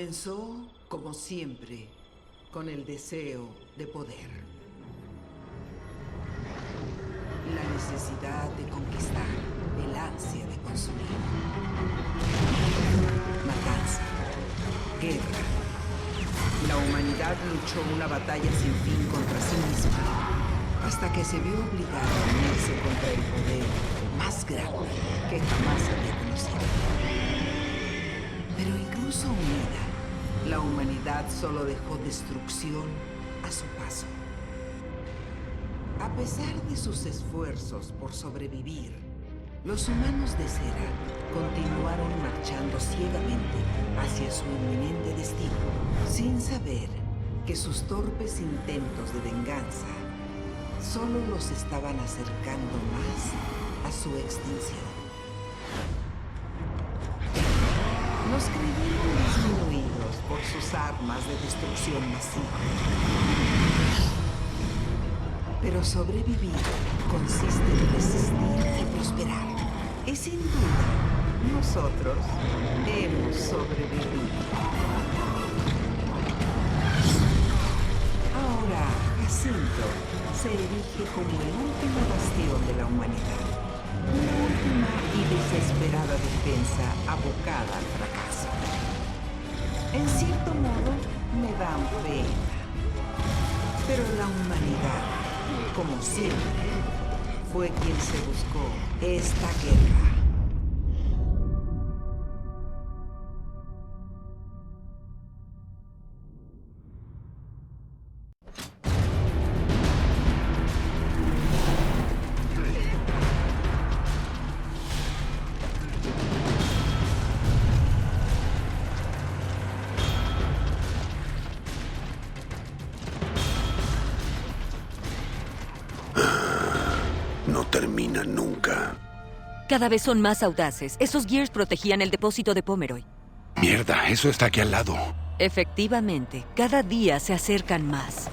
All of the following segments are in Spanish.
Comenzó, como siempre, con el deseo de poder. La necesidad de conquistar, el ansia de consumir. Matanza, guerra. La humanidad luchó una batalla sin fin contra sí misma, hasta que se vio obligada a unirse contra el poder más grande que jamás había conocido. Pero incluso unida, la humanidad solo dejó destrucción a su paso. A pesar de sus esfuerzos por sobrevivir, los humanos de cera continuaron marchando ciegamente hacia su inminente destino, sin saber que sus torpes intentos de venganza solo los estaban acercando más a su extinción. Nos creyeron por sus armas de destrucción masiva. Pero sobrevivir consiste en resistir y prosperar. Y sin duda, nosotros hemos sobrevivido. Ahora, Jacinto se erige como el último bastión de la humanidad. Una última y desesperada defensa abocada al fracaso. En cierto modo, me dan pena. Pero la humanidad, como siempre, fue quien se buscó esta guerra. Cada vez son más audaces. Esos Gears protegían el depósito de Pomeroy. Mierda, eso está aquí al lado. Efectivamente, cada día se acercan más.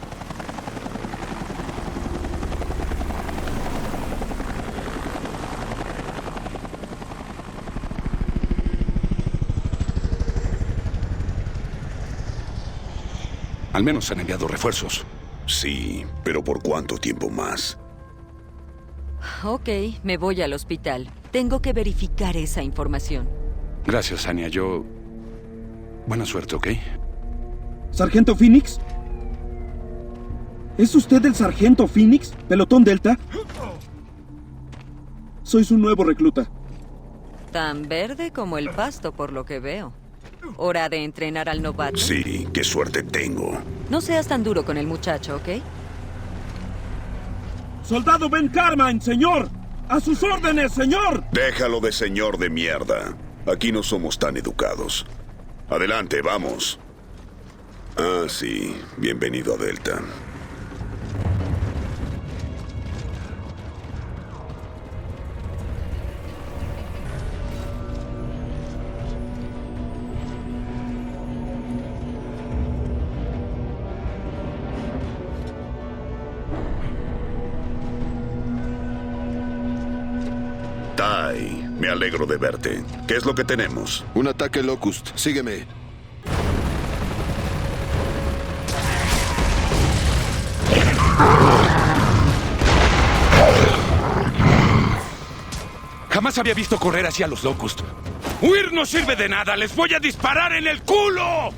Al menos han enviado refuerzos. Sí, pero ¿por cuánto tiempo más? Ok, me voy al hospital. Tengo que verificar esa información. Gracias, Anya. Yo... Buena suerte, ¿ok? ¿Sargento Phoenix? ¿Es usted el Sargento Phoenix? ¿Pelotón Delta? Soy su nuevo recluta. Tan verde como el pasto, por lo que veo. ¿Hora de entrenar al novato? Sí, qué suerte tengo. No seas tan duro con el muchacho, ¿ok? ¡Soldado Ben Carmine, señor! ¡A sus órdenes, señor! Déjalo de señor de mierda. Aquí no somos tan educados. Adelante, vamos. Ah, sí. Bienvenido a Delta. Alegro de verte. ¿Qué es lo que tenemos? Un ataque Locust. Sígueme. Jamás había visto correr hacia los Locust. ¡Huir no sirve de nada! ¡Les voy a disparar en el culo!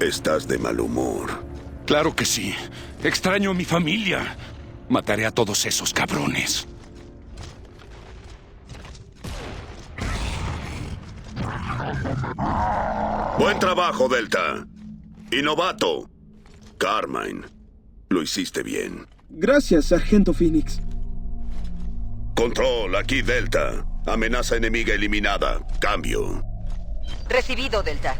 Estás de mal humor. Claro que sí. Extraño a mi familia. Mataré a todos esos cabrones. Buen trabajo, Delta. Y novato. Carmine. Lo hiciste bien. Gracias, Sargento Phoenix. Control, aquí Delta. Amenaza enemiga eliminada. Cambio. Recibido, Delta.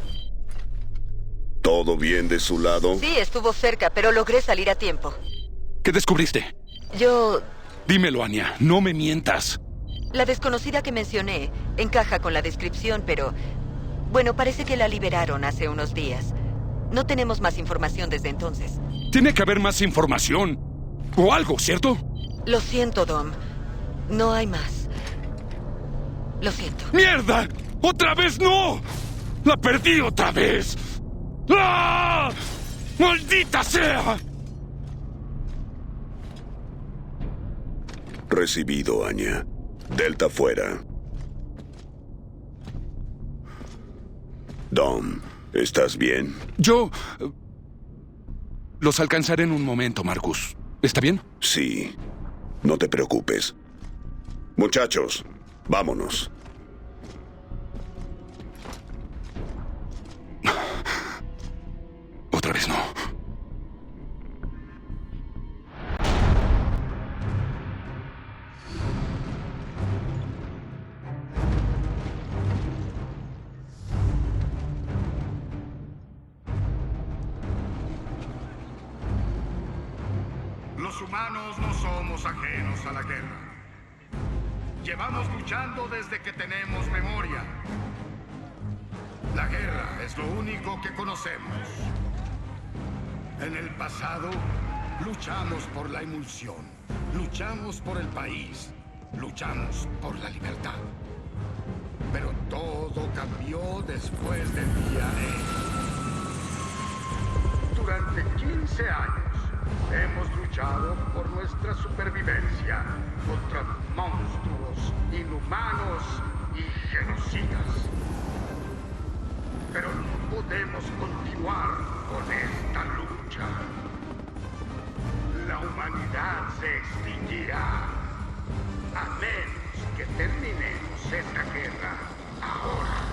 ¿Todo bien de su lado? Sí, estuvo cerca, pero logré salir a tiempo. ¿Qué descubriste? Yo... Dímelo, Anya. No me mientas. La desconocida que mencioné encaja con la descripción, pero... Bueno, parece que la liberaron hace unos días. No tenemos más información desde entonces. Tiene que haber más información. O algo, ¿cierto? Lo siento, Dom. No hay más. Lo siento. ¡Mierda! ¡Otra vez no! ¡La perdí otra vez! ¡Ah! ¡Maldita sea! Recibido, Anya. Delta fuera. Dom, ¿estás bien? Yo... eh, Los alcanzaré en un momento, Marcus. ¿Está bien? Sí. No te preocupes. Muchachos, vámonos. Otra vez no. Llevamos luchando desde que tenemos memoria. La guerra es lo único que conocemos. En el pasado, luchamos por la emulsión, luchamos por el país, luchamos por la libertad. Pero todo cambió después del día E. Durante 15 años hemos luchado por nuestra supervivencia contra monstruos, inhumanos y genocidas. Pero no podemos continuar con esta lucha. La humanidad se extinguirá a menos que terminemos esta guerra ahora.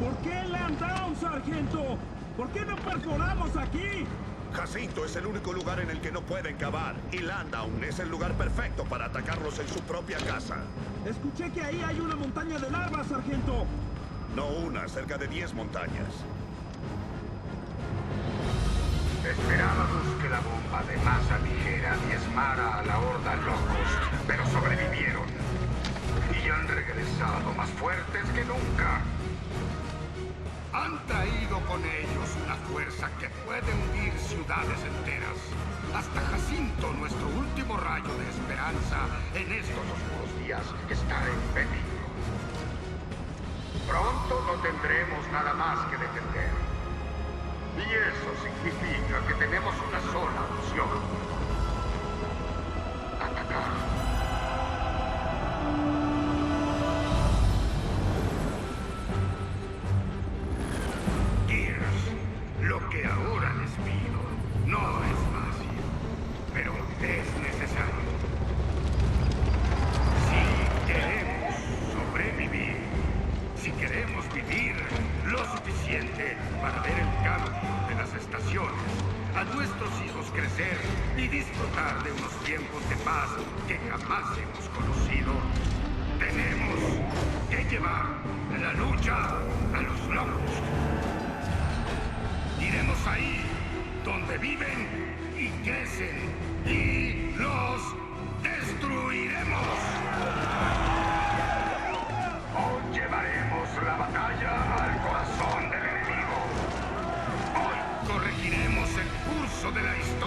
¿Por qué Land Down, sargento? ¿Por qué no perforamos aquí? Jacinto es el único lugar en el que no pueden cavar. Y Landdown es el lugar perfecto para atacarlos en su propia casa. Escuché que ahí hay una montaña de larvas, sargento. No una, cerca de 10 montañas. Esperábamos que la bomba de masa ligera diezmara a la horda locos, pero sobrevivieron. Y han regresado más fuertes que nunca. Han traído con ellos una fuerza que puede hundir ciudades enteras. Hasta Jacinto, nuestro último rayo de esperanza en estos oscuros días, está en peligro. Pronto no tendremos nada más que defender. Y eso significa que tenemos una sola opción. Atacar. Suficiente para ver el cambio de las estaciones, a nuestros hijos crecer y disfrutar de unos tiempos de paz que jamás hemos conocido, tenemos que llevar la lucha a los locos. Iremos ahí donde viven y crecen y los destruiremos. Hoy llevaremos la batalla curso de la historia de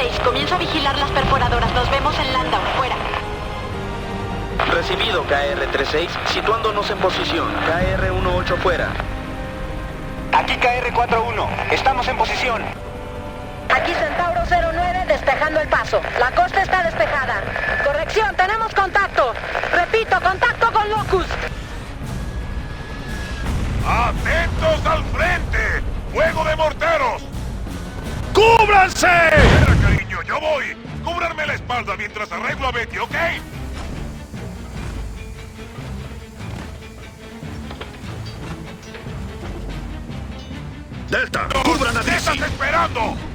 KR-36. Comienzo a vigilar las perforadoras. Nos vemos en Landau. Fuera. Recibido KR-36, situándonos en posición. KR-18 fuera. Aquí KR-41. Estamos en posición. Aquí Centauro 09 despejando el paso. La costa está despejada. Corrección, tenemos contacto. Repito, contacto con Locust. ¡Atentos al frente! ¡Fuego de morteros! ¡Cúbranse! Yo voy. Cúbranme la espalda mientras arreglo a Betty, ¿ok? Delta, cubran a ¿Qué estás esperando?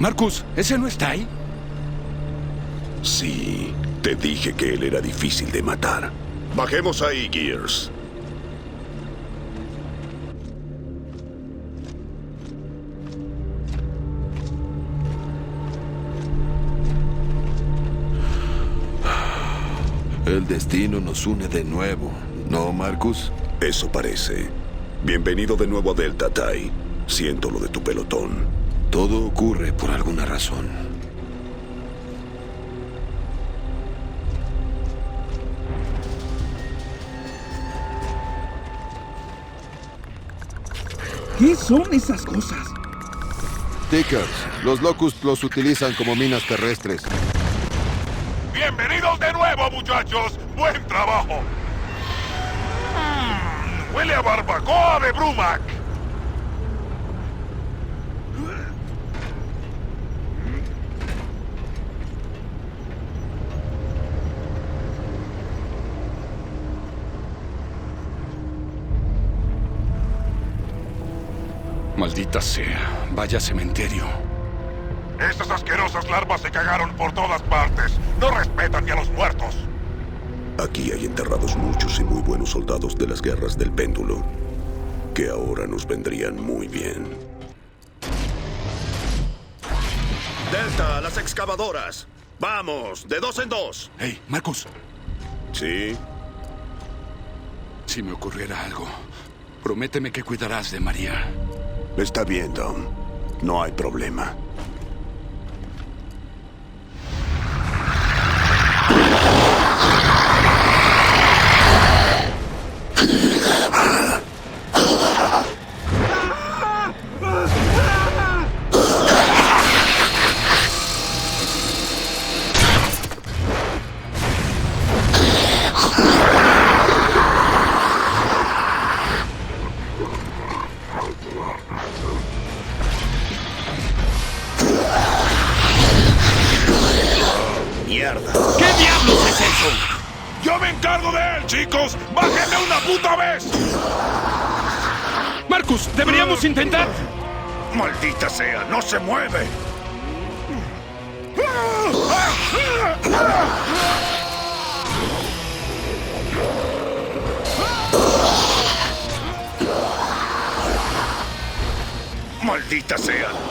Marcus, ¿ese no está ahí? Sí, te dije que él era difícil de matar. Bajemos ahí, Gears. El destino nos une de nuevo, ¿no, Marcus? Eso parece. Bienvenido de nuevo a Delta, Tai. Siento lo de tu pelotón. Todo ocurre por alguna razón. ¿Qué son esas cosas? Tickers, los Locust los utilizan como minas terrestres. Bienvenidos de nuevo, muchachos. Buen trabajo. Mm, huele a barbacoa de Brumac. Maldita sea, vaya cementerio. Estas asquerosas larvas se cagaron por todas partes. No respetan ni a los muertos. Aquí hay enterrados muchos y muy buenos soldados de las guerras del péndulo, que ahora nos vendrían muy bien. Delta, las excavadoras. Vamos, de dos en dos. Hey, Marcus, ¿Sí? si me ocurriera algo, prométeme que cuidarás de María. Está bien, Tom. No hay problema. Deberíamos intentar. ¡Maldita sea! ¡No se mueve! ¡Maldita sea!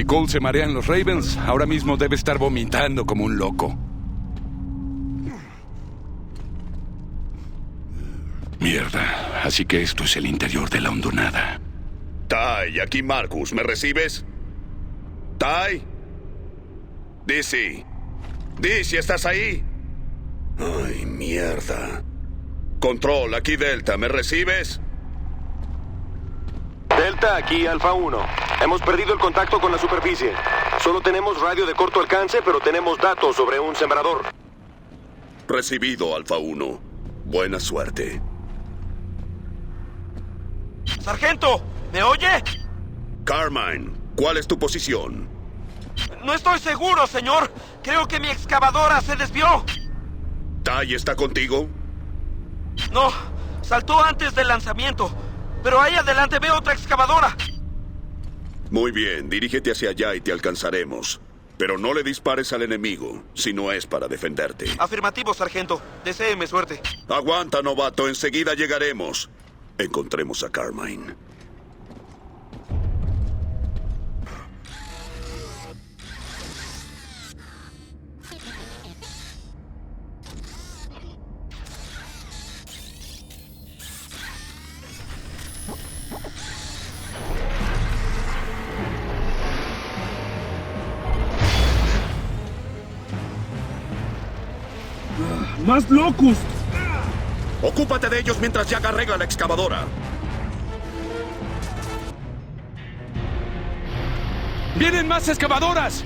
Si Cole se marea en los Ravens, ahora mismo debe estar vomitando como un loco. Mierda, así que esto es el interior de la hondonada. Tai, aquí Marcus, ¿me recibes? Tai. Dizzy. Dizzy, ¿estás ahí? Ay, mierda. Control, aquí Delta, ¿me recibes? Delta, aquí Alfa 1. Hemos perdido el contacto con la superficie. Solo tenemos radio de corto alcance, pero tenemos datos sobre un sembrador. Recibido, Alfa 1. Buena suerte. ¡Sargento! ¿Me oye? Carmine, ¿cuál es tu posición? No estoy seguro, señor. Creo que mi excavadora se desvió. ¿Tai está contigo? No, saltó antes del lanzamiento. Pero ahí adelante veo otra excavadora. Muy bien, dirígete hacia allá y te alcanzaremos. Pero no le dispares al enemigo, si no es para defenderte. Afirmativo, sargento. Deséeme suerte. Aguanta, novato, enseguida llegaremos. Encontremos a Carmine. ¡Más Locust! Ocúpate de ellos mientras Jack arregla la excavadora. ¡Vienen más excavadoras!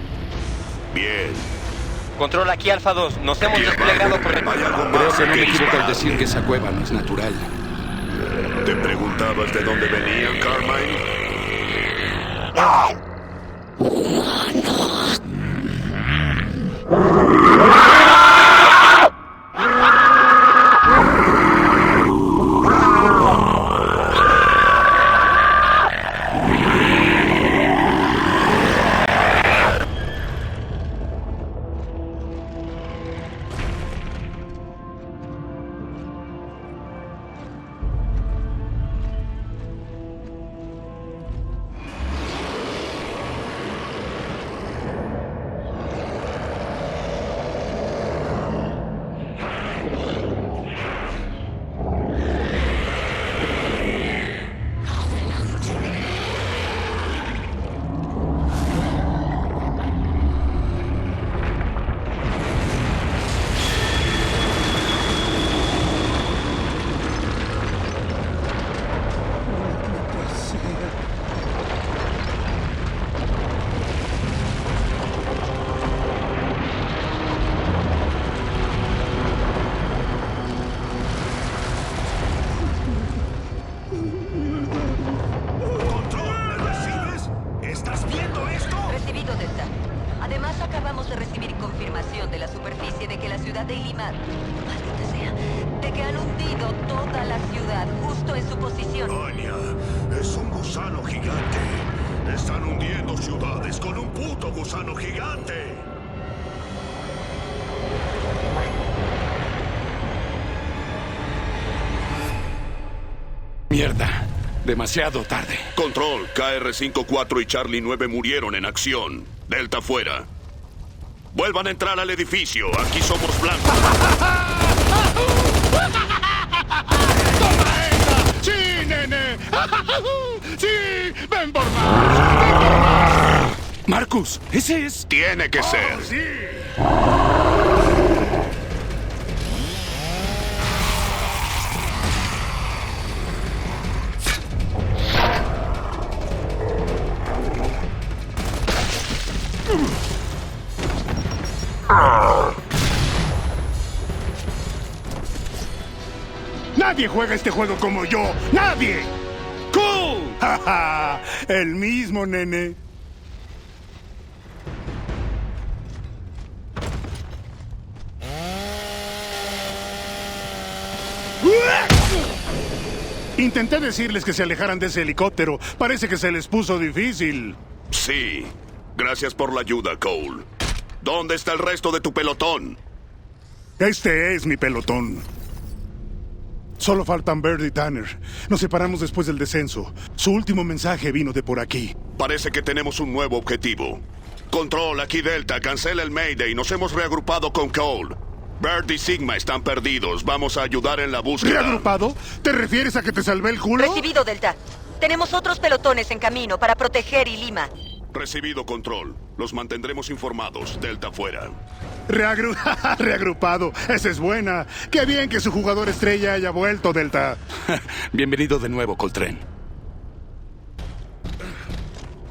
Bien. Control aquí Alfa 2. Nos hemos desplegado por el... ¿Hay algo Creo que no me equivoco al decir que esa cueva no es natural. ¿Te preguntabas de dónde venían, Carmine? ¿Control? Demasiado tarde. Control, KR-54 y Charlie 9 murieron en acción. Delta fuera. Vuelvan a entrar al edificio. Aquí somos blancos. ¡Sí, nene! ¡Sí! ¡Ven por más! Marcus, ese es... Tiene que ser. ¡Sí! Nadie juega este juego como yo. ¡Nadie! ¡Cool! El mismo, nene. Intenté decirles que se alejaran de ese helicóptero. Parece que se les puso difícil. Sí. Gracias por la ayuda, Cole. ¿Dónde está el resto de tu pelotón? Este es mi pelotón. Solo faltan Bird y Tanner. Nos separamos después del descenso. Su último mensaje vino de por aquí. Parece que tenemos un nuevo objetivo. Control, aquí Delta, cancela el Mayday. Nos hemos reagrupado con Cole. Bert y Sigma están perdidos. Vamos a ayudar en la búsqueda. ¿Reagrupado? ¿Te refieres a que te salvé el culo? Recibido, Delta. Tenemos otros pelotones en camino para proteger y Lima. Recibido control. Los mantendremos informados. Delta fuera. Reagru- Reagrupado. Esa es buena. Qué bien que su jugador estrella haya vuelto, Delta. Bienvenido de nuevo, Coltrane.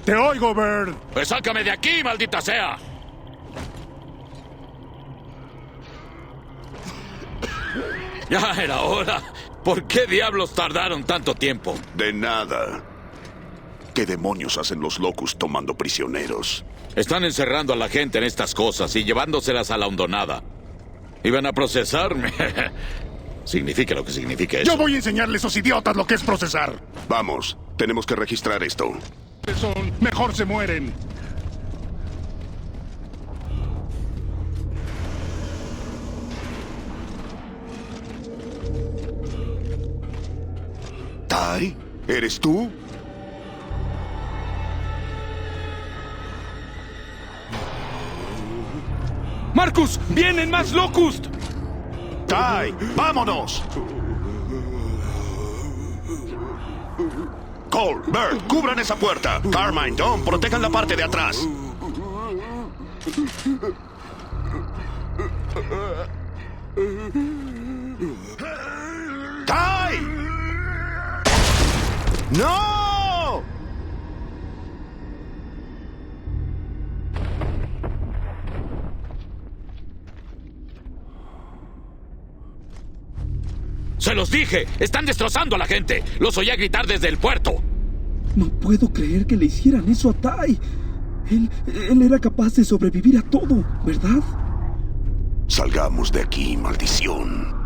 Te oigo, Bird. Pues sácame de aquí, maldita sea. Ya era hora. ¿Por qué diablos tardaron tanto tiempo? De nada. ¿Qué demonios hacen los locus tomando prisioneros? Están encerrando a la gente en estas cosas y llevándoselas a la hondonada. Iban a procesarme. significa lo que significa eso. Yo voy a enseñarle a esos idiotas lo que es procesar. Vamos, tenemos que registrar esto. Son, mejor se mueren. ¿Tai? ¿Eres tú? ¡Marcus! ¡Vienen más Locust! ¡Tai! ¡Vámonos! Cole, Bert, cubran esa puerta. Carmine, Don, protejan la parte de atrás. ¡Tai! ¡No! ¡Se los dije! ¡Están destrozando a la gente! ¡Los oía gritar desde el puerto! No puedo creer que le hicieran eso a Tai. Él, él era capaz de sobrevivir a todo, ¿verdad? Salgamos de aquí, maldición.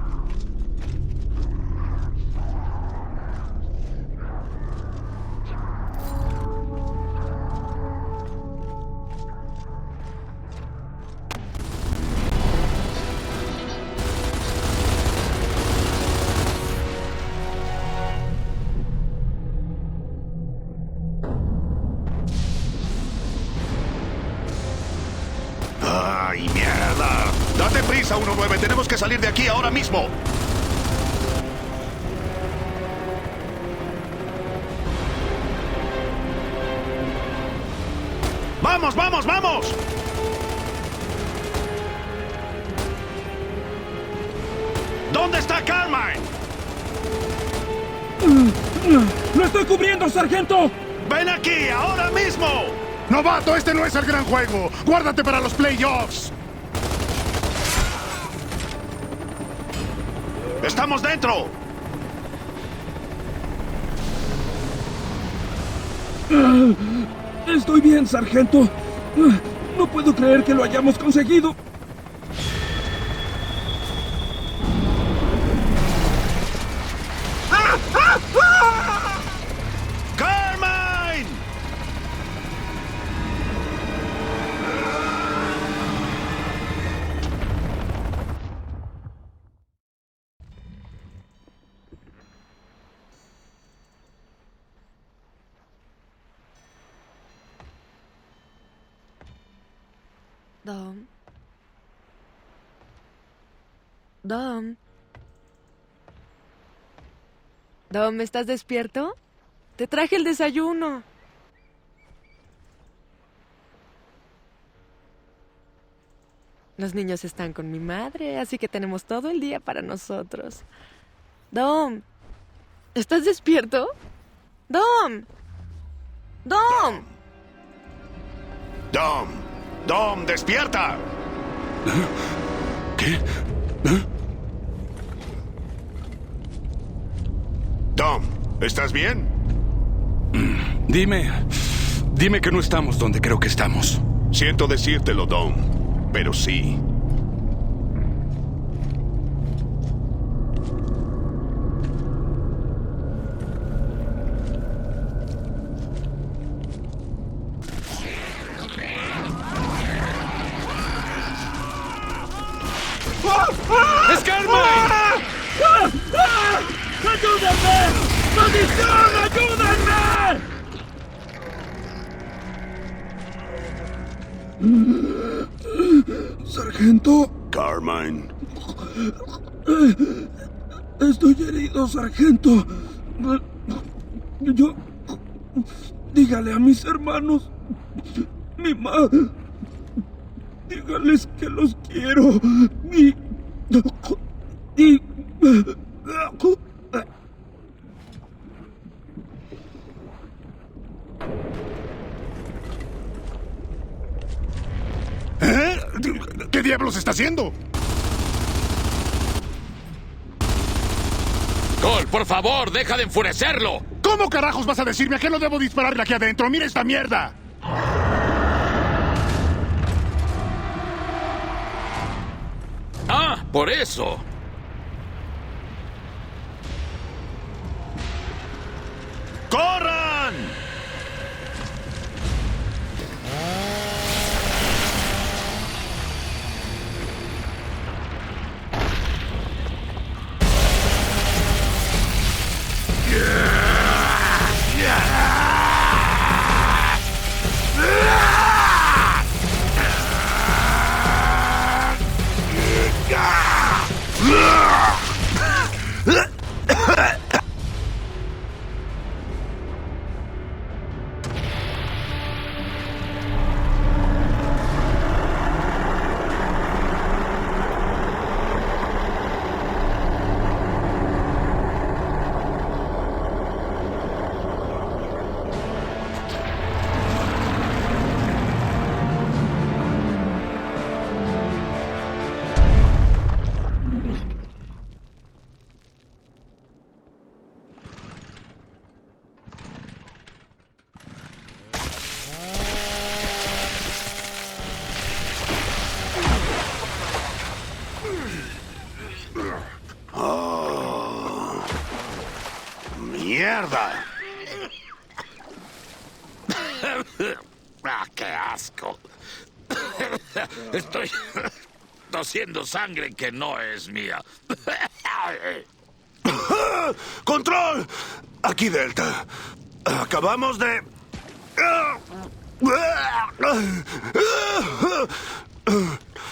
¿Dónde está Carmine? ¡Lo estoy cubriendo, sargento! ¡Ven aquí, ahora mismo! Novato, este no es el gran juego. Guárdate para los playoffs. ¡Estamos dentro! Estoy bien, sargento. No puedo creer que lo hayamos conseguido. Dom. Dom, ¿estás despierto? Te traje el desayuno. Los niños están con mi madre, así que tenemos todo el día para nosotros. Dom, ¿estás despierto? Dom. Dom. Dom, Dom, despierta. ¿Qué? Dom, ¿estás bien? Dime. Dime que no estamos donde creo que estamos. Siento decírtelo, Dom, pero sí. ¡Es Carmine! ¡Ayúdenme! ¡Maldición! ¡Ayúdenme! Sargento, Carmine, Estoy herido, sargento. Yo... Dígale a mis hermanos, mi madre... Dígales que los quiero. Y... Y... ¿Eh? ¿Qué diablos está haciendo? Cole, por favor, deja de enfurecerlo. ¿Cómo carajos vas a decirme a qué no debo dispararle aquí adentro? ¡Mira esta mierda! Ah, por eso. ¡Corran! ¡Mierda! ah, qué asco. Estoy tosiendo sangre que no es mía. ¡Control! Aquí Delta. Acabamos de...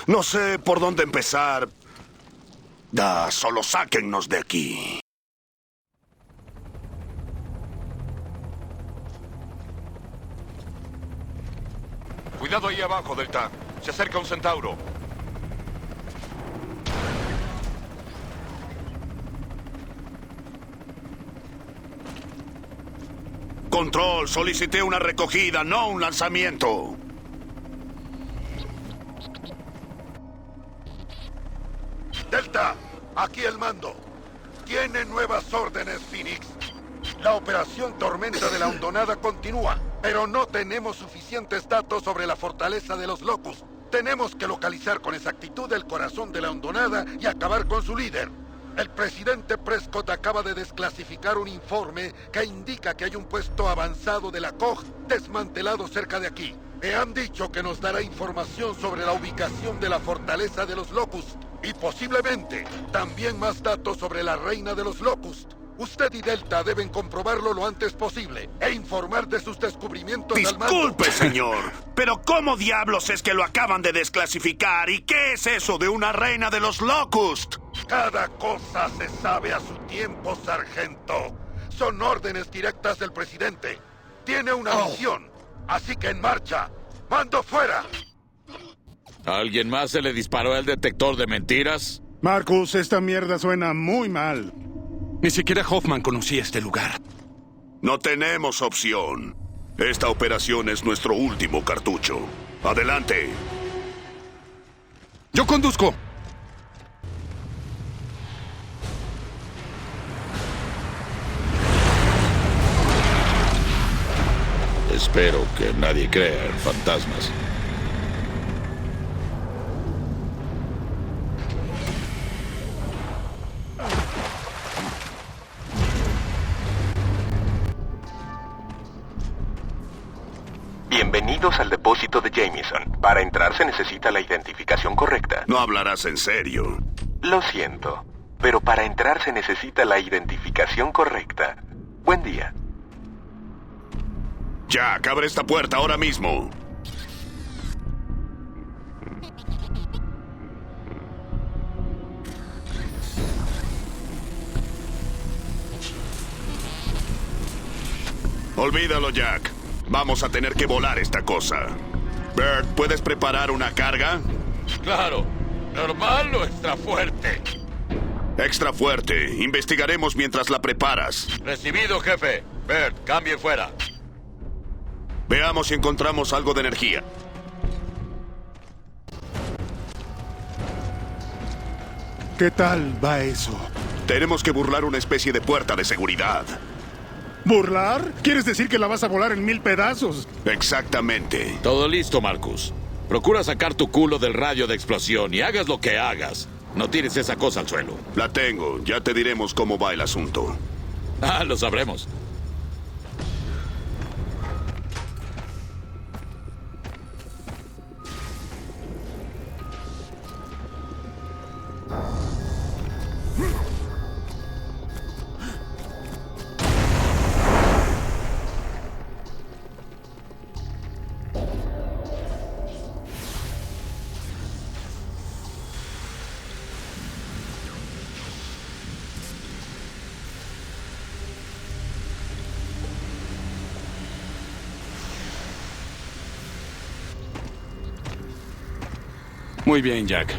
No sé por dónde empezar. Ah, solo sáquennos de aquí. Ahí abajo, Delta. Se acerca un centauro. Control, solicité una recogida, no un lanzamiento. Delta, aquí el mando. Tiene nuevas órdenes, Phoenix. La operación Tormenta de la Hondonada continúa, pero no tenemos suficientes datos sobre la fortaleza de los Locus. Tenemos que localizar con exactitud el corazón de la Hondonada y acabar con su líder. El presidente Prescott acaba de desclasificar un informe que indica que hay un puesto avanzado de la COG desmantelado cerca de aquí. Me han dicho que nos dará información sobre la ubicación de la fortaleza de los Locust y posiblemente también más datos sobre la reina de los Locust. Usted y Delta deben comprobarlo lo antes posible e informar de sus descubrimientos al mando. Disculpe, señor, pero ¿cómo diablos es que lo acaban de desclasificar? ¿Y qué es eso de una reina de los Locust? Cada cosa se sabe a su tiempo, sargento. Son órdenes directas del presidente. Tiene una misión, así que en marcha. ¡Mando fuera! ¿A alguien más se le disparó el detector de mentiras? Marcus, esta mierda suena muy mal. Ni siquiera Hoffman conocía este lugar. No tenemos opción. Esta operación es nuestro último cartucho. Adelante. Yo conduzco. Espero que nadie crea en fantasmas. Para entrar se necesita la identificación correcta. No hablarás en serio. Lo siento, pero para entrar se necesita la identificación correcta. Buen día. Jack, abre esta puerta ahora mismo. Olvídalo, Jack. Vamos a tener que volar esta cosa. Bert, ¿puedes preparar una carga? Claro. ¿Normal o extra fuerte? Extra fuerte. Investigaremos mientras la preparas. Recibido, jefe. Bert, cambie fuera. Veamos si encontramos algo de energía. ¿Qué tal va eso? Tenemos que burlar una especie de puerta de seguridad. ¿Burlar? ¿Quieres decir que la vas a volar en mil pedazos? Exactamente. Todo listo, Marcus. Procura sacar tu culo del radio de explosión y hagas lo que hagas. No tires esa cosa al suelo. La tengo. Ya te diremos cómo va el asunto. Ah, lo sabremos. Muy bien, Jack.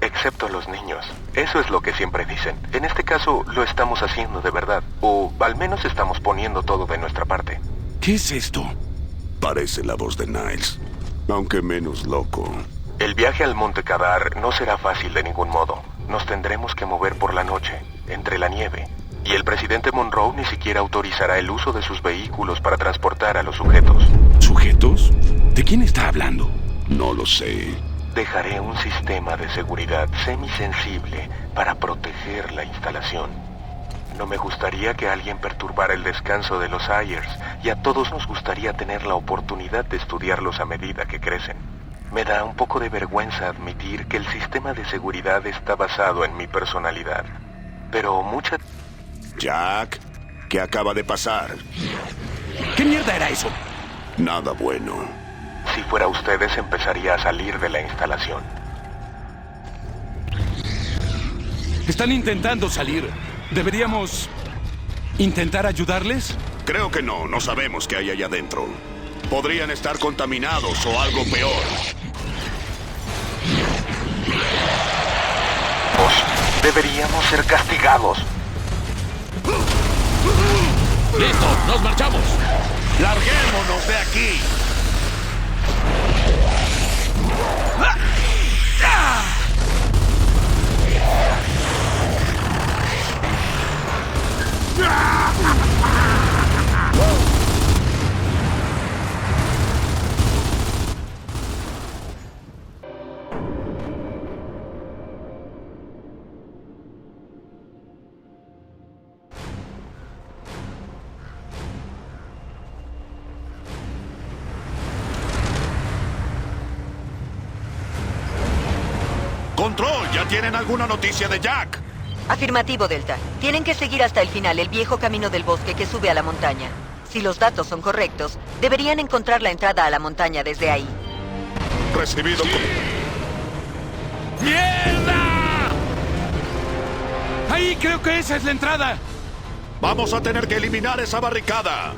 Excepto los niños. Eso es lo que siempre dicen. En este caso, lo estamos haciendo de verdad. O al menos estamos poniendo todo de nuestra parte. ¿Qué es esto? Parece la voz de Niles, aunque menos loco. El viaje al Monte Kadar no será fácil de ningún modo. Nos tendremos que mover por la noche, entre la nieve. Y el presidente Monroe ni siquiera autorizará el uso de sus vehículos para transportar a los sujetos. ¿Sujetos? ¿De quién está hablando? No lo sé. Dejaré un sistema de seguridad semisensible para proteger la instalación. No me gustaría que alguien perturbara el descanso de los Ayers y a todos nos gustaría tener la oportunidad de estudiarlos a medida que crecen. Me da un poco de vergüenza admitir que el sistema de seguridad está basado en mi personalidad. Pero mucha... Jack, ¿qué acaba de pasar? ¿Qué mierda era eso? Nada bueno. Si fuera ustedes, empezaría a salir de la instalación. Están intentando salir. ¿Deberíamos intentar ayudarles? Creo que no. No sabemos qué hay allá adentro. Podrían estar contaminados o algo peor. Deberíamos ser castigados. ¡Listo! ¡Nos marchamos! ¡Larguémonos de aquí! 으아! Control, ¿ya tienen alguna noticia de Jack? Afirmativo, Delta. Tienen que seguir hasta el final el viejo camino del bosque que sube a la montaña. Si los datos son correctos, deberían encontrar la entrada a la montaña desde ahí. Recibido. ¡Mierda! Ahí creo que esa es la entrada. Vamos a tener que eliminar esa barricada.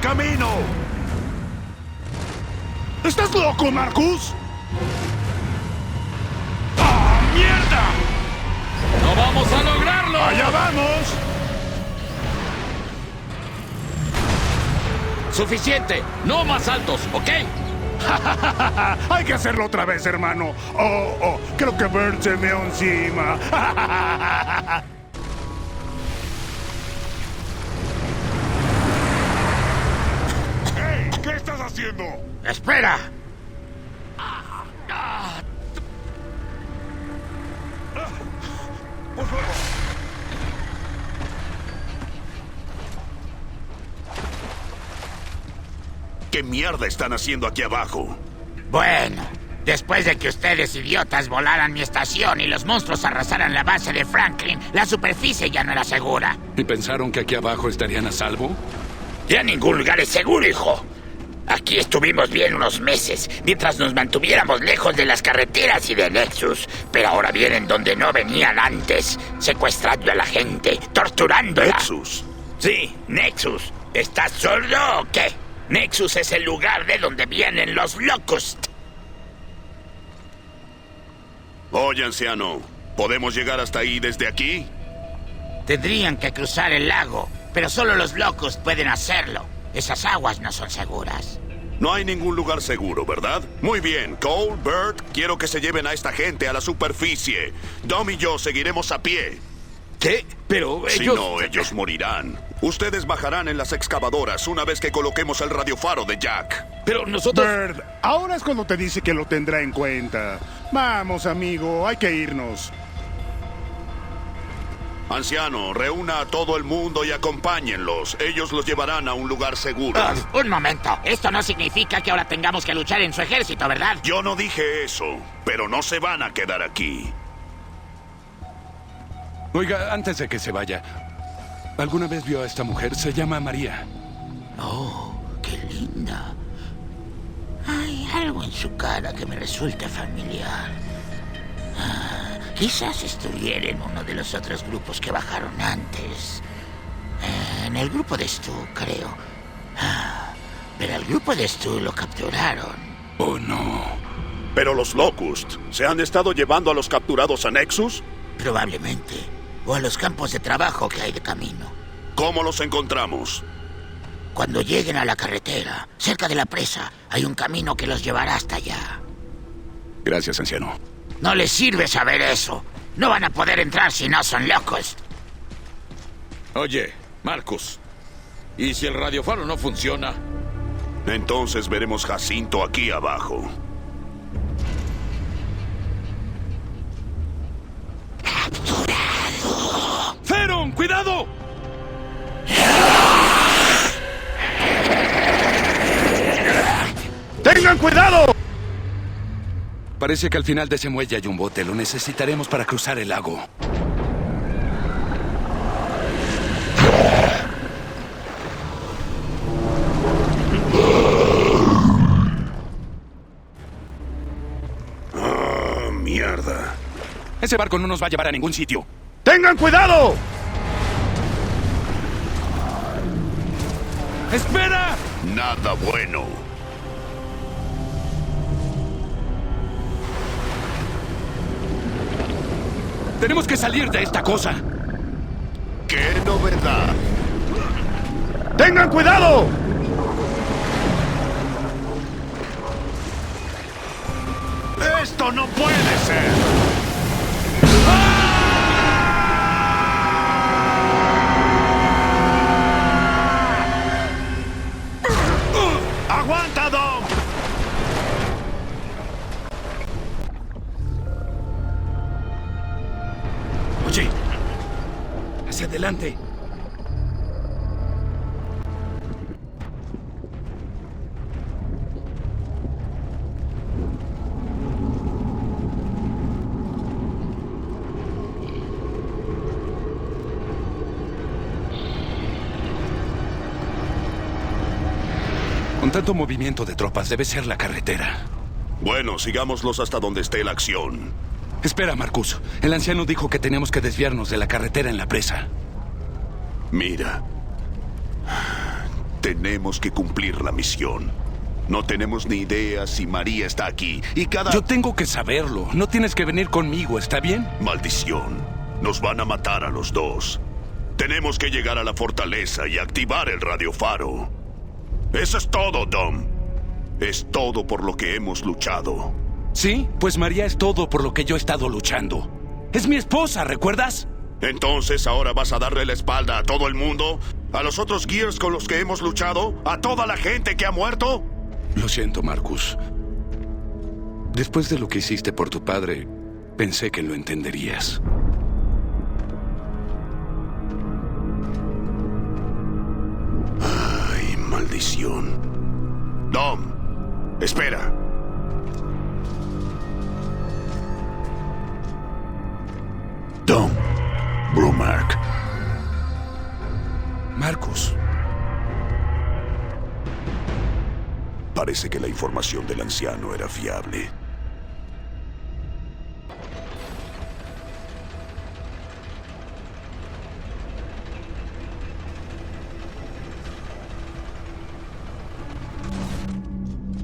Camino. ¿Estás loco, Marcus? ¡Ah, mierda! ¡No vamos a lograrlo! ¡Allá vamos! Suficiente. No más altos, ¿ok? Hay que hacerlo otra vez, hermano. Oh, oh, creo que Bert se meó encima. haciendo? ¡Espera! Por favor. ¿Qué mierda están haciendo aquí abajo? Bueno, Después de que ustedes idiotas volaran mi estación y los monstruos arrasaran la base de Franklin, la superficie ya no era segura. ¿Y pensaron que aquí abajo estarían a salvo? Ya ningún lugar es seguro, hijo. Aquí estuvimos bien unos meses, mientras nos mantuviéramos lejos de las carreteras y de Nexus. Pero ahora vienen donde no venían antes, secuestrando a la gente, torturándola. ¿Nexus? Sí, Nexus. ¿Estás sordo o qué? Nexus es el lugar de donde vienen los Locust. Oye, anciano, ¿podemos llegar hasta ahí desde aquí? Tendrían que cruzar el lago, pero solo los Locust pueden hacerlo. Esas aguas no son seguras. No hay ningún lugar seguro, ¿verdad? Muy bien, Cole, Bert, quiero que se lleven a esta gente a la superficie. Dom y yo seguiremos a pie. ¿Qué? Pero ellos... Si no, ellos morirán. Ustedes bajarán en las excavadoras una vez que coloquemos el radiofaro de Jack. Pero nosotros... Bird, ahora es cuando te dice que lo tendrá en cuenta. Vamos, amigo, hay que irnos. Anciano, reúna a todo el mundo y acompáñenlos. Ellos los llevarán a un lugar seguro. Ah, un momento. Esto no significa que ahora tengamos que luchar en su ejército, ¿verdad? Yo no dije eso, pero no se van a quedar aquí. Oiga, antes de que se vaya, ¿alguna vez vio a esta mujer? Se llama María. Oh, qué linda. Hay algo en su cara que me resulta familiar. Ah, quizás estuviera en uno de los otros grupos que bajaron antes. Eh, en el grupo de Stu, creo. Ah, pero al grupo de Stu lo capturaron. Oh, no. Pero los Locust, ¿se han estado llevando a los capturados a Nexus? Probablemente. O a los campos de trabajo que hay de camino. ¿Cómo los encontramos? Cuando lleguen a la carretera, cerca de la presa, hay un camino que los llevará hasta allá. Gracias, anciano. No les sirve saber eso. No van a poder entrar si no son locos. Oye, Marcus, ¿y si el radiofaro no funciona? Entonces veremos Jacinto aquí abajo. ¡Feron, cuidado! ¡Tengan cuidado! Parece que al final de ese muelle hay un bote. Lo necesitaremos para cruzar el lago. Ah, mierda. Ese barco no nos va a llevar a ningún sitio. ¡Tengan cuidado! ¡Espera! Nada bueno. Tenemos que salir de esta cosa. ¡Qué novedad! ¡Tengan cuidado! ¡Esto no puede ser! Adelante. Con tanto movimiento de tropas debe ser la carretera. Bueno, sigámoslos hasta donde esté la acción. Espera, Marcus. El anciano dijo que teníamos que desviarnos de la carretera en la presa. Mira. Tenemos que cumplir la misión. No tenemos ni idea si María está aquí y cada... Yo tengo que saberlo. No tienes que venir conmigo, ¿está bien? Maldición. Nos van a matar a los dos. Tenemos que llegar a la fortaleza y activar el radiofaro. Eso es todo, Dom. Es todo por lo que hemos luchado. Sí, pues María es todo por lo que yo he estado luchando. Es mi esposa, ¿recuerdas? Entonces ahora vas a darle la espalda a todo el mundo, a los otros Gears con los que hemos luchado, a toda la gente que ha muerto. Lo siento, Marcus. Después de lo que hiciste por tu padre, pensé que lo entenderías. Ay, maldición. Dom, espera. Dom. Brumark. Marcus. Parece que la información del anciano era fiable.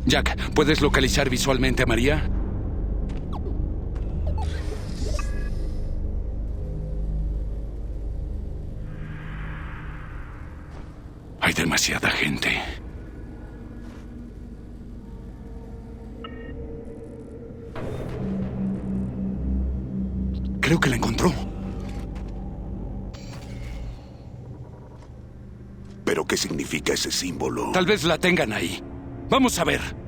Jack, ¿puedes localizar visualmente a María? Demasiada gente. Creo que la encontró. ¿Pero qué significa ese símbolo? Tal vez la tengan ahí. Vamos a ver.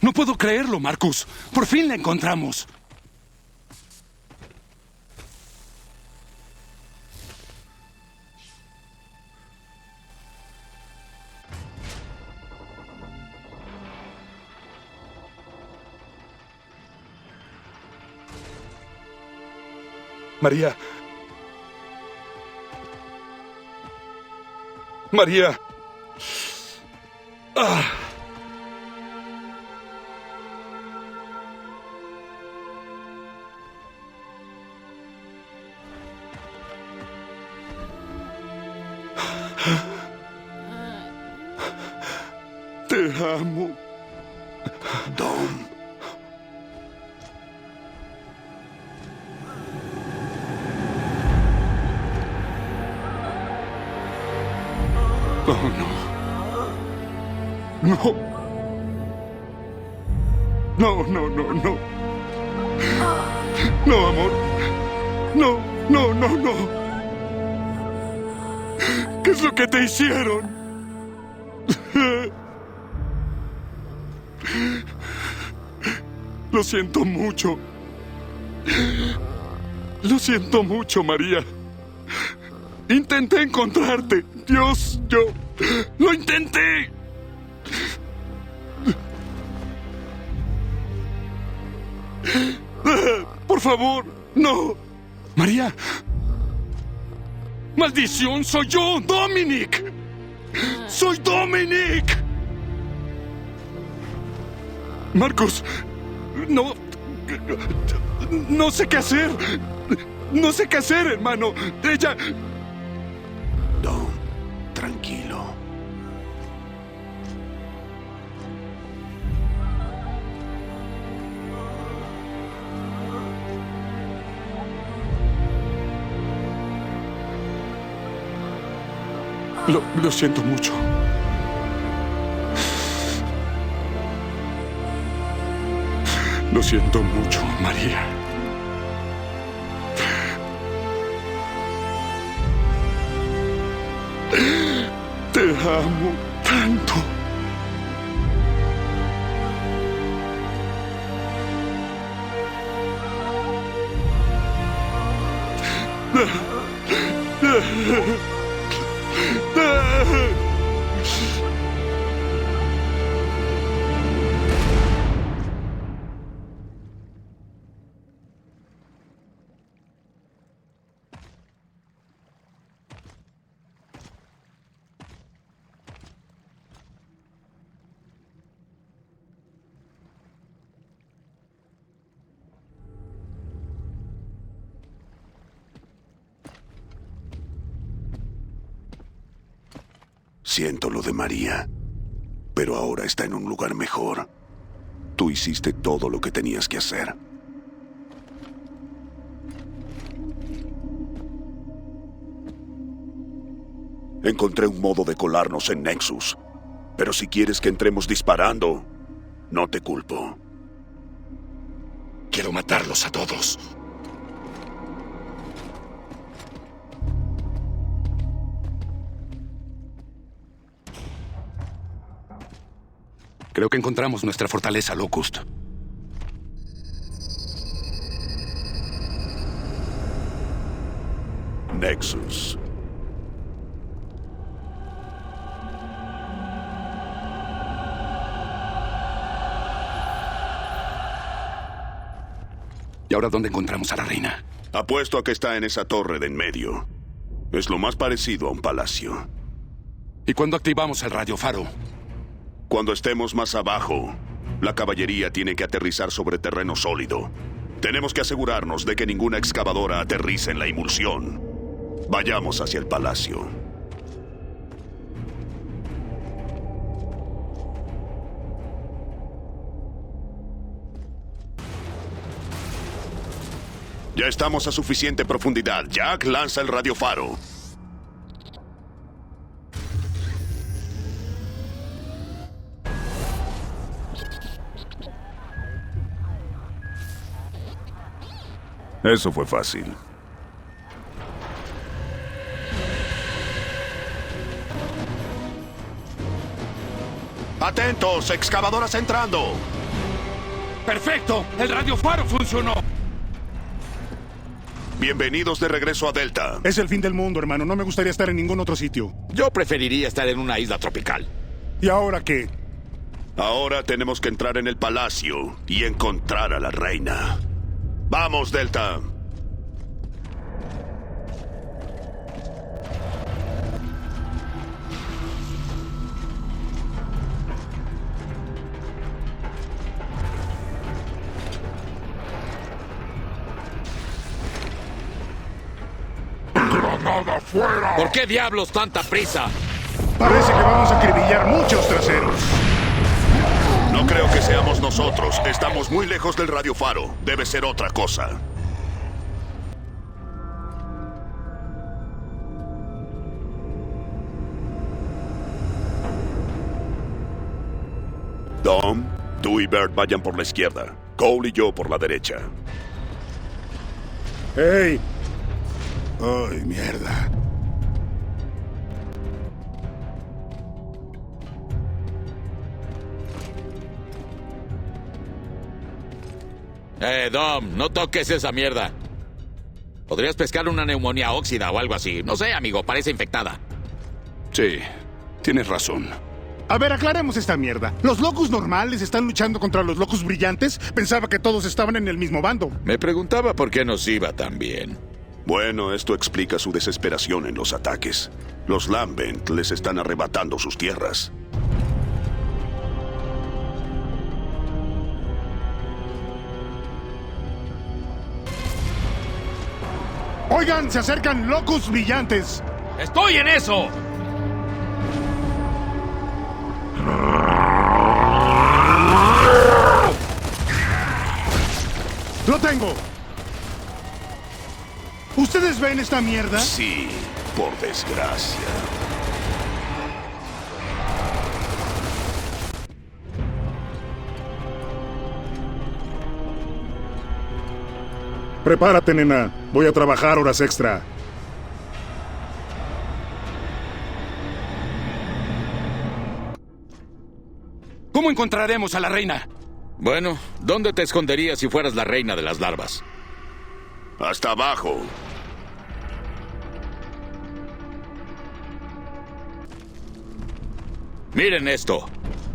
No puedo creerlo, Marcus. Por fin la encontramos. María. María. Siento mucho. Lo siento mucho, María. Intenté encontrarte. Dios, yo lo intenté. Por favor, no. María. Maldición, soy yo, Dominic. Soy Dominic. Marcos, no... No sé qué hacer. No sé qué hacer, hermano. Ella... Dom, tranquilo. Lo, lo siento mucho. Siento mucho, María. Te amo tanto. Siento lo de María, pero ahora está en un lugar mejor. Tú hiciste todo lo que tenías que hacer. Encontré un modo de colarnos en Nexus, pero si quieres que entremos disparando, no te culpo. Quiero matarlos a todos. Creo que encontramos nuestra fortaleza, Locust. Nexus. ¿Y ahora dónde encontramos a la reina? Apuesto a que está en esa torre de en medio. Es lo más parecido a un palacio. ¿Y cuándo activamos el radiofaro? Cuando estemos más abajo, la caballería tiene que aterrizar sobre terreno sólido. Tenemos que asegurarnos de que ninguna excavadora aterrice en la emulsión. Vayamos hacia el palacio. Ya estamos a suficiente profundidad. Jack lanza el radiofaro. Eso fue fácil. ¡Atentos! ¡Excavadoras entrando! ¡Perfecto! ¡El radiofaro funcionó! Bienvenidos de regreso a Delta. Es el fin del mundo, hermano. No me gustaría estar en ningún otro sitio. Yo preferiría estar en una isla tropical. ¿Y ahora qué? Ahora tenemos que entrar en el palacio y encontrar a la reina. Vamos, Delta. ¡Granada fuera! ¿Por qué diablos tanta prisa? Parece que vamos a acribillar muchos traseros. No creo que seamos nosotros. Estamos muy lejos del radiofaro. Debe ser otra cosa. Dom, tú y Bert vayan por la izquierda. Cole y yo por la derecha. ¡Hey! ¡Ay, mierda! Eh, Dom, no toques esa mierda. Podrías pescar una neumonía óxida o algo así. No sé, amigo, parece infectada. Sí, tienes razón. A ver, aclaremos esta mierda. ¿Los locus normales están luchando contra los locus brillantes? Pensaba que todos estaban en el mismo bando. Me preguntaba por qué nos iba tan bien. Bueno, esto explica su desesperación en los ataques. Los Lambent les están arrebatando sus tierras. Oigan, se acercan locus brillantes. ¡Estoy en eso! ¡Lo tengo! ¿Ustedes ven esta mierda? Sí, por desgracia. Prepárate, nena. Voy a trabajar horas extra. ¿Cómo encontraremos a la reina? Bueno, ¿dónde te esconderías si fueras la reina de las larvas? Hasta abajo. Miren esto.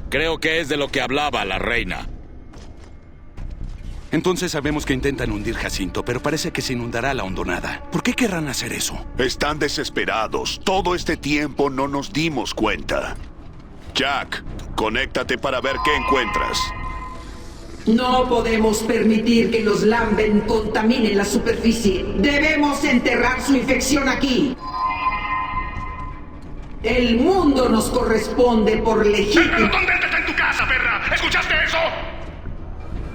Creo que es de lo que hablaba la reina. Entonces sabemos que intentan hundir Jacinto, pero parece que se inundará la hondonada. ¿Por qué querrán hacer eso? Están desesperados. Todo este tiempo no nos dimos cuenta. Jack, conéctate para ver qué encuentras. No podemos permitir que los Lamben contaminen la superficie. Debemos enterrar su infección aquí. El mundo nos corresponde por legítimo. ¿Dónde está en tu casa, perra? ¿Escuchaste eso?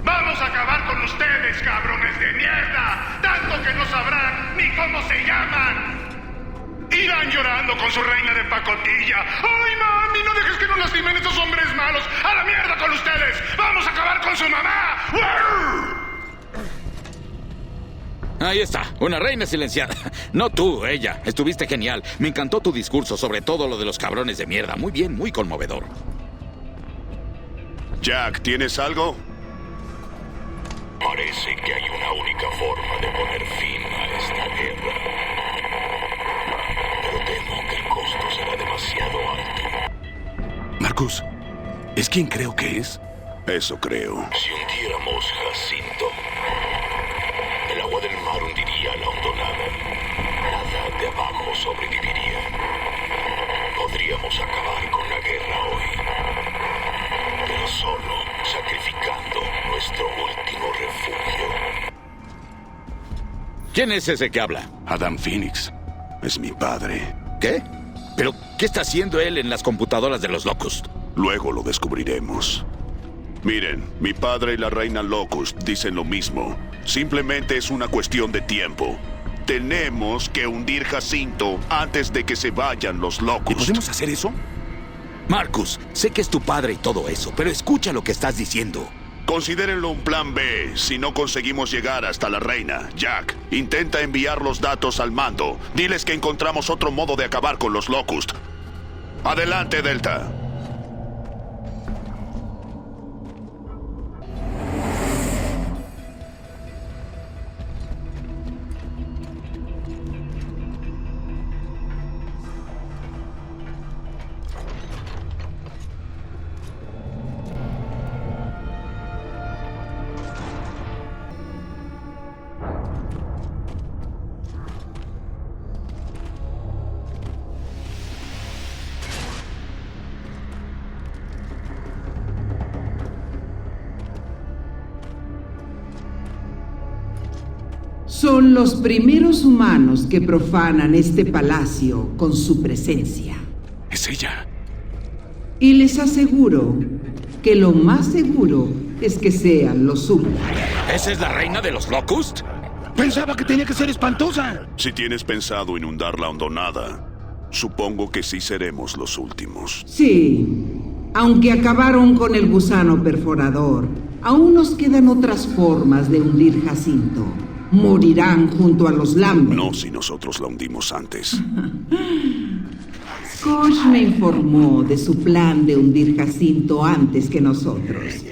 Vamos a acabar con ustedes, cabrones de mierda. Tanto que no sabrán ni cómo se llaman. Irán llorando con su reina de pacotilla. ¡Ay, mami! No dejes que nos lastimen estos hombres malos. ¡A la mierda con ustedes! ¡Vamos a acabar con su mamá! Ahí está, una reina silenciada. No tú, ella. Estuviste genial. Me encantó tu discurso, sobre todo lo de los cabrones de mierda. Muy bien, muy conmovedor. Jack, ¿tienes algo? Parece que hay una única forma de poner fin a esta guerra. Pero temo que el costo será demasiado alto. Marcus, ¿es quien creo que es? Eso creo. Si hundiéramos Jacinto, el agua del mar hundiría la hondonada. Nada de abajo sobreviviría. Podríamos acabar con la guerra hoy, pero solo sacrificando nuestro último refugio. ¿Quién es ese que habla? Adam Phoenix. Es mi padre. ¿Qué? ¿Pero qué está haciendo él en las computadoras de los Locust? Luego lo descubriremos. Miren, mi padre y la reina Locust dicen lo mismo. Simplemente es una cuestión de tiempo. Tenemos que hundir Jacinto antes de que se vayan los Locust. ¿Y podemos hacer eso? Marcus, sé que es tu padre y todo eso, pero escucha lo que estás diciendo. Considérenlo un plan B si no conseguimos llegar hasta la reina. Jack, intenta enviar los datos al mando. Diles que encontramos otro modo de acabar con los Locust. Adelante, Delta. Son los primeros humanos que profanan este palacio con su presencia. Es ella. Y les aseguro que lo más seguro es que sean los últimos. ¿Esa es la reina de los Locust? Pensaba que tenía que ser espantosa. Si tienes pensado inundar la hondonada, supongo que sí seremos los últimos. Sí, aunque acabaron con el gusano perforador, aún nos quedan otras formas de hundir Jacinto. Morirán junto a los Lambert. No si nosotros la hundimos antes. Kosh me informó de su plan de hundir Jacinto antes que nosotros.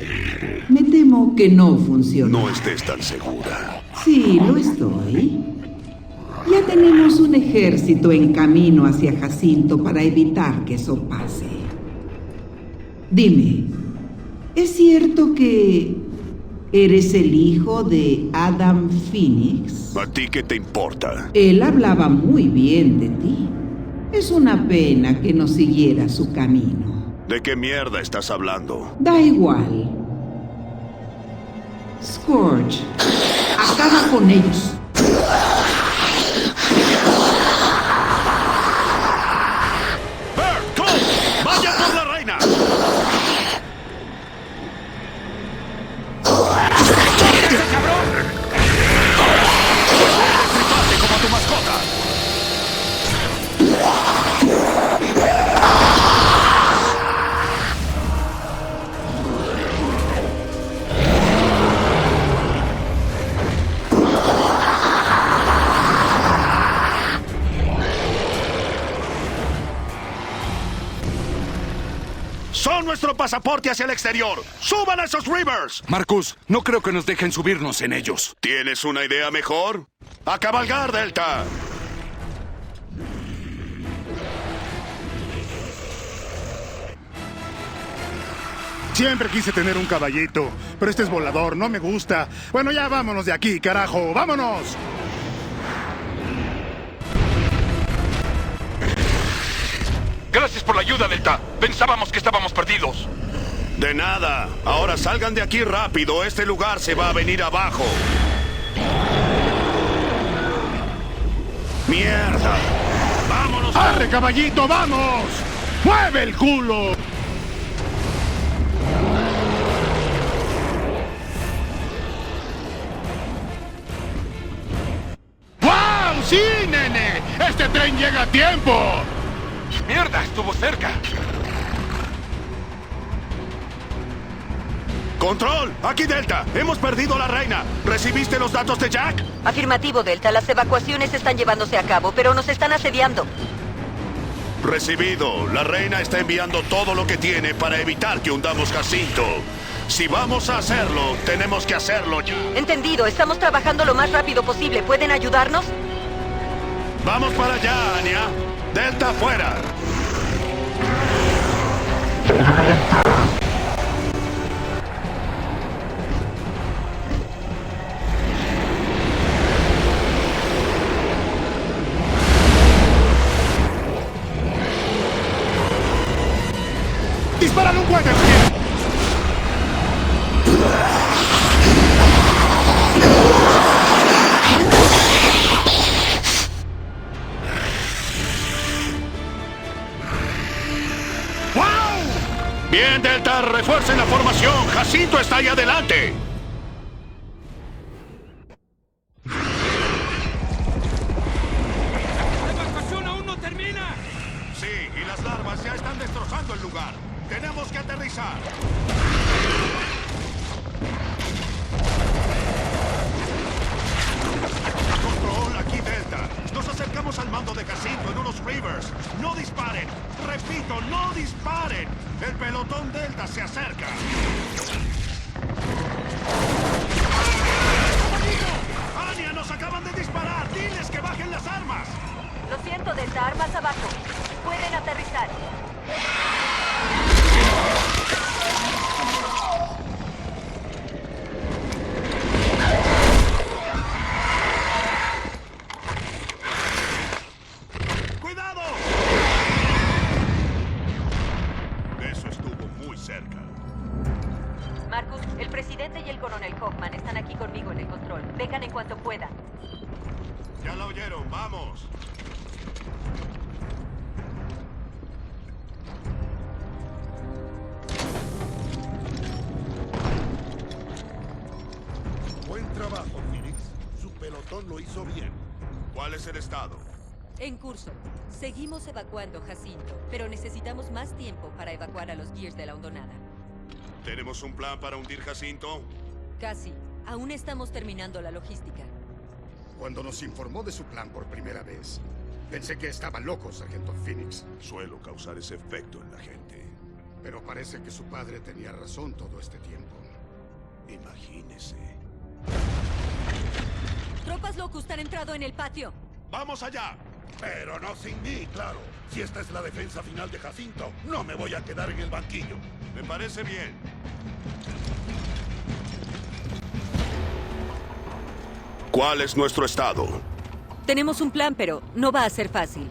Me temo que no funcionó. No estés tan segura. Sí, lo estoy. Ya tenemos un ejército en camino hacia Jacinto para evitar que eso pase. Dime, ¿es cierto que eres el hijo de Adam Phoenix? ¿A ti qué te importa? Él hablaba muy bien de ti. Es una pena que no siguiera su camino. ¿De qué mierda estás hablando? Da igual. Scourge, acaba con ellos. Pasaporte hacia el exterior! ¡Suban a esos Rivers! Marcus, no creo que nos dejen subirnos en ellos. ¿Tienes una idea mejor? ¡A cabalgar, Delta! Siempre quise tener un caballito, pero este es volador, no me gusta. Bueno, ya vámonos de aquí, carajo, vámonos. Gracias por la ayuda, Delta. Pensábamos que estábamos perdidos. De nada. Ahora salgan de aquí rápido. Este lugar se va a venir abajo. ¡Mierda! ¡Vámonos! ¡Arre, caballito, vamos! ¡Mueve el culo! ¡Wow! ¡Sí, nene! ¡Este tren llega a tiempo! ¡Mierda! Estuvo cerca. ¡Control! ¡Aquí Delta! ¡Hemos perdido a la reina! ¿Recibiste los datos de Jack? Afirmativo, Delta. Las evacuaciones están llevándose a cabo, pero nos están asediando. Recibido. La reina está enviando todo lo que tiene para evitar que hundamos Jacinto. Si vamos a hacerlo, tenemos que hacerlo ya. Entendido, estamos trabajando lo más rápido posible. ¿Pueden ayudarnos? Vamos para allá, Anya. Delta afuera. ¡Disparan un guardia! Bien, Delta, refuercen la formación. Jacinto está ahí adelante. ¡La evacuación aún no termina! Sí, y las larvas ya están destrozando el lugar. Tenemos que aterrizar. Curso. Seguimos evacuando Jacinto, pero necesitamos más tiempo para evacuar a los Gears de la hondonada. ¿Tenemos un plan para hundir Jacinto? Casi. Aún estamos terminando la logística. Cuando nos informó de su plan por primera vez, pensé que estaba loco, Sargento Phoenix. Suelo causar ese efecto en la gente. Pero parece que su padre tenía razón todo este tiempo. Imagínese. Tropas Locust han entrado en el patio. ¡Vamos allá! Pero no sin mí, claro. Si esta es la defensa final de Jacinto, no me voy a quedar en el banquillo. Me parece bien. ¿Cuál es nuestro estado? Tenemos un plan, pero no va a ser fácil.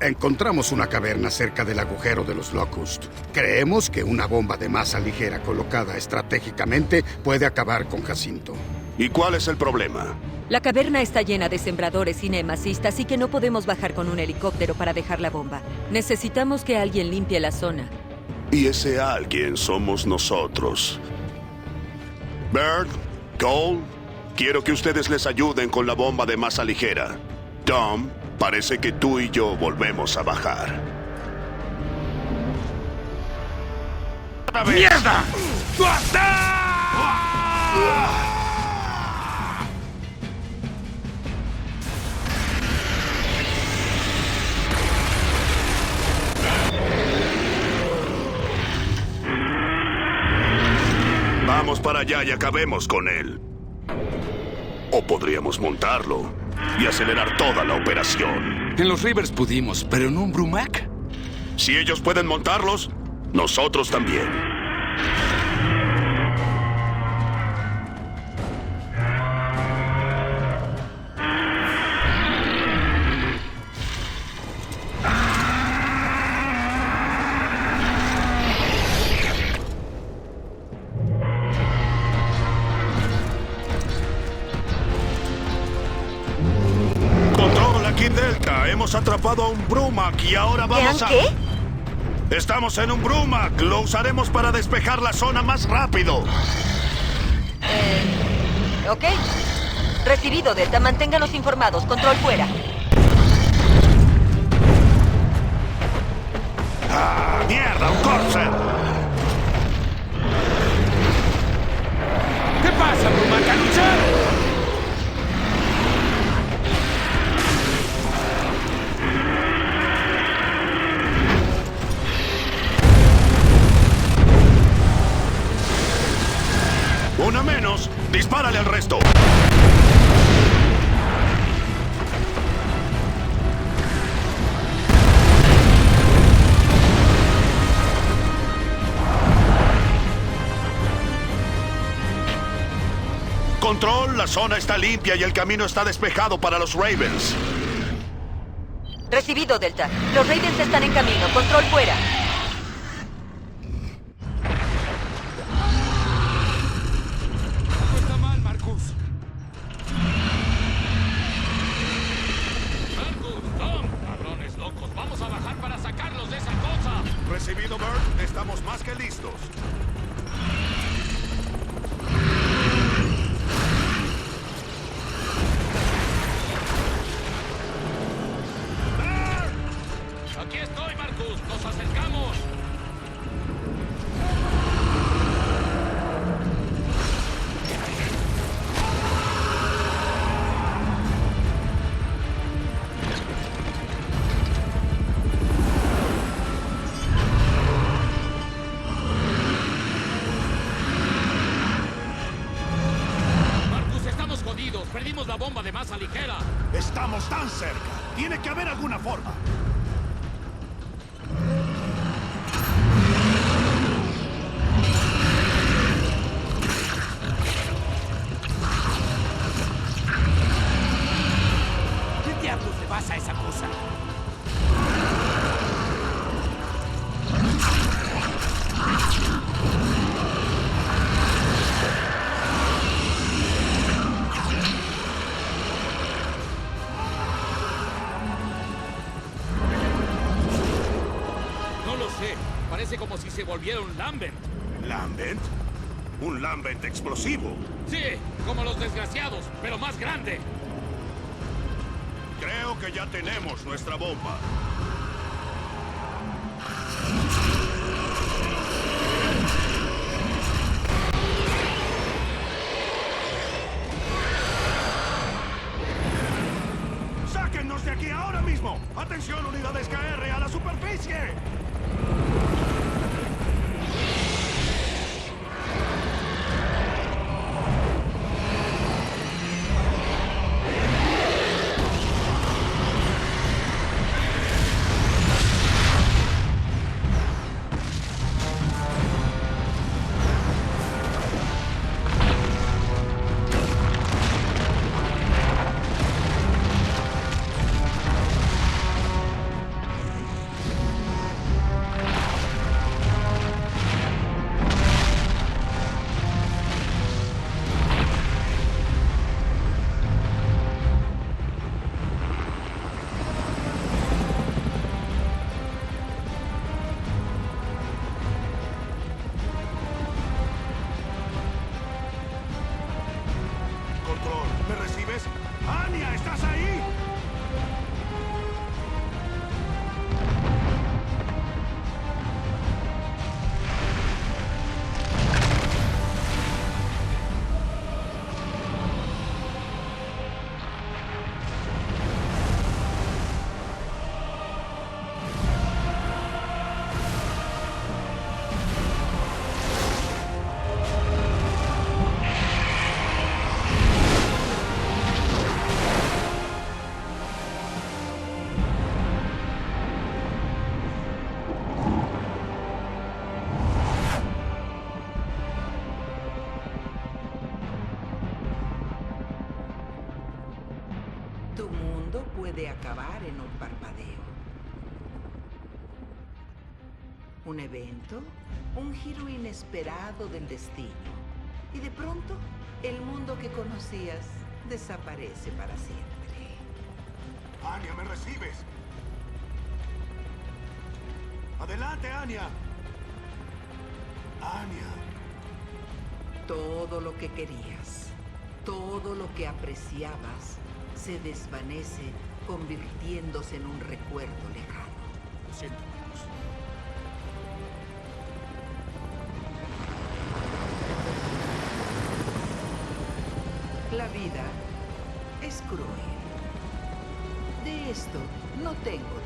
Encontramos una caverna cerca del agujero de los Locust. Creemos que una bomba de masa ligera colocada estratégicamente puede acabar con Jacinto. ¿Y cuál es el problema? La caverna está llena de sembradores y nemasistas, así que no podemos bajar con un helicóptero para dejar la bomba. Necesitamos que alguien limpie la zona. Y ese alguien somos nosotros. Bird, Cole, quiero que ustedes les ayuden con la bomba de masa ligera. Tom, parece que tú y yo volvemos a bajar. ¡Mierda! Vamos para allá y acabemos con él. O podríamos montarlo y acelerar toda la operación. En los Rivers pudimos, pero en un Brumac. Si ellos pueden montarlos, nosotros también. A un Brumac y ahora vamos a... qué? Estamos en un Brumac. Lo usaremos para despejar la zona más rápido. ¿Ok? Recibido, Delta. Manténganos informados. Control fuera. ¡Ah, mierda! ¡Un Corsair! ¿Qué pasa, Brumac? ¡A luchar! Una menos. Dispárale al resto. Control, la zona está limpia y el camino está despejado para los Ravens. Recibido, Delta. Los Ravens están en camino. Control fuera. Explosivo? Un evento, un giro inesperado del destino. Y de pronto, el mundo que conocías desaparece para siempre. ¡Anya, me recibes! ¡Adelante, Anya! ¡Anya! Todo lo que querías, todo lo que apreciabas, se desvanece convirtiéndose en un recuerdo lejano. Lo siento, vida es cruel. De esto no tengo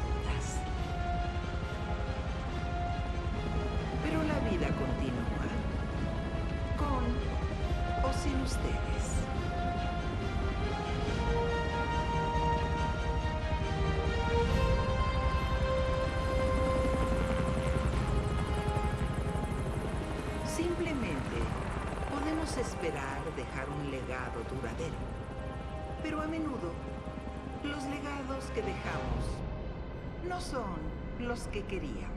a menudo, los legados que dejamos no son los que queríamos.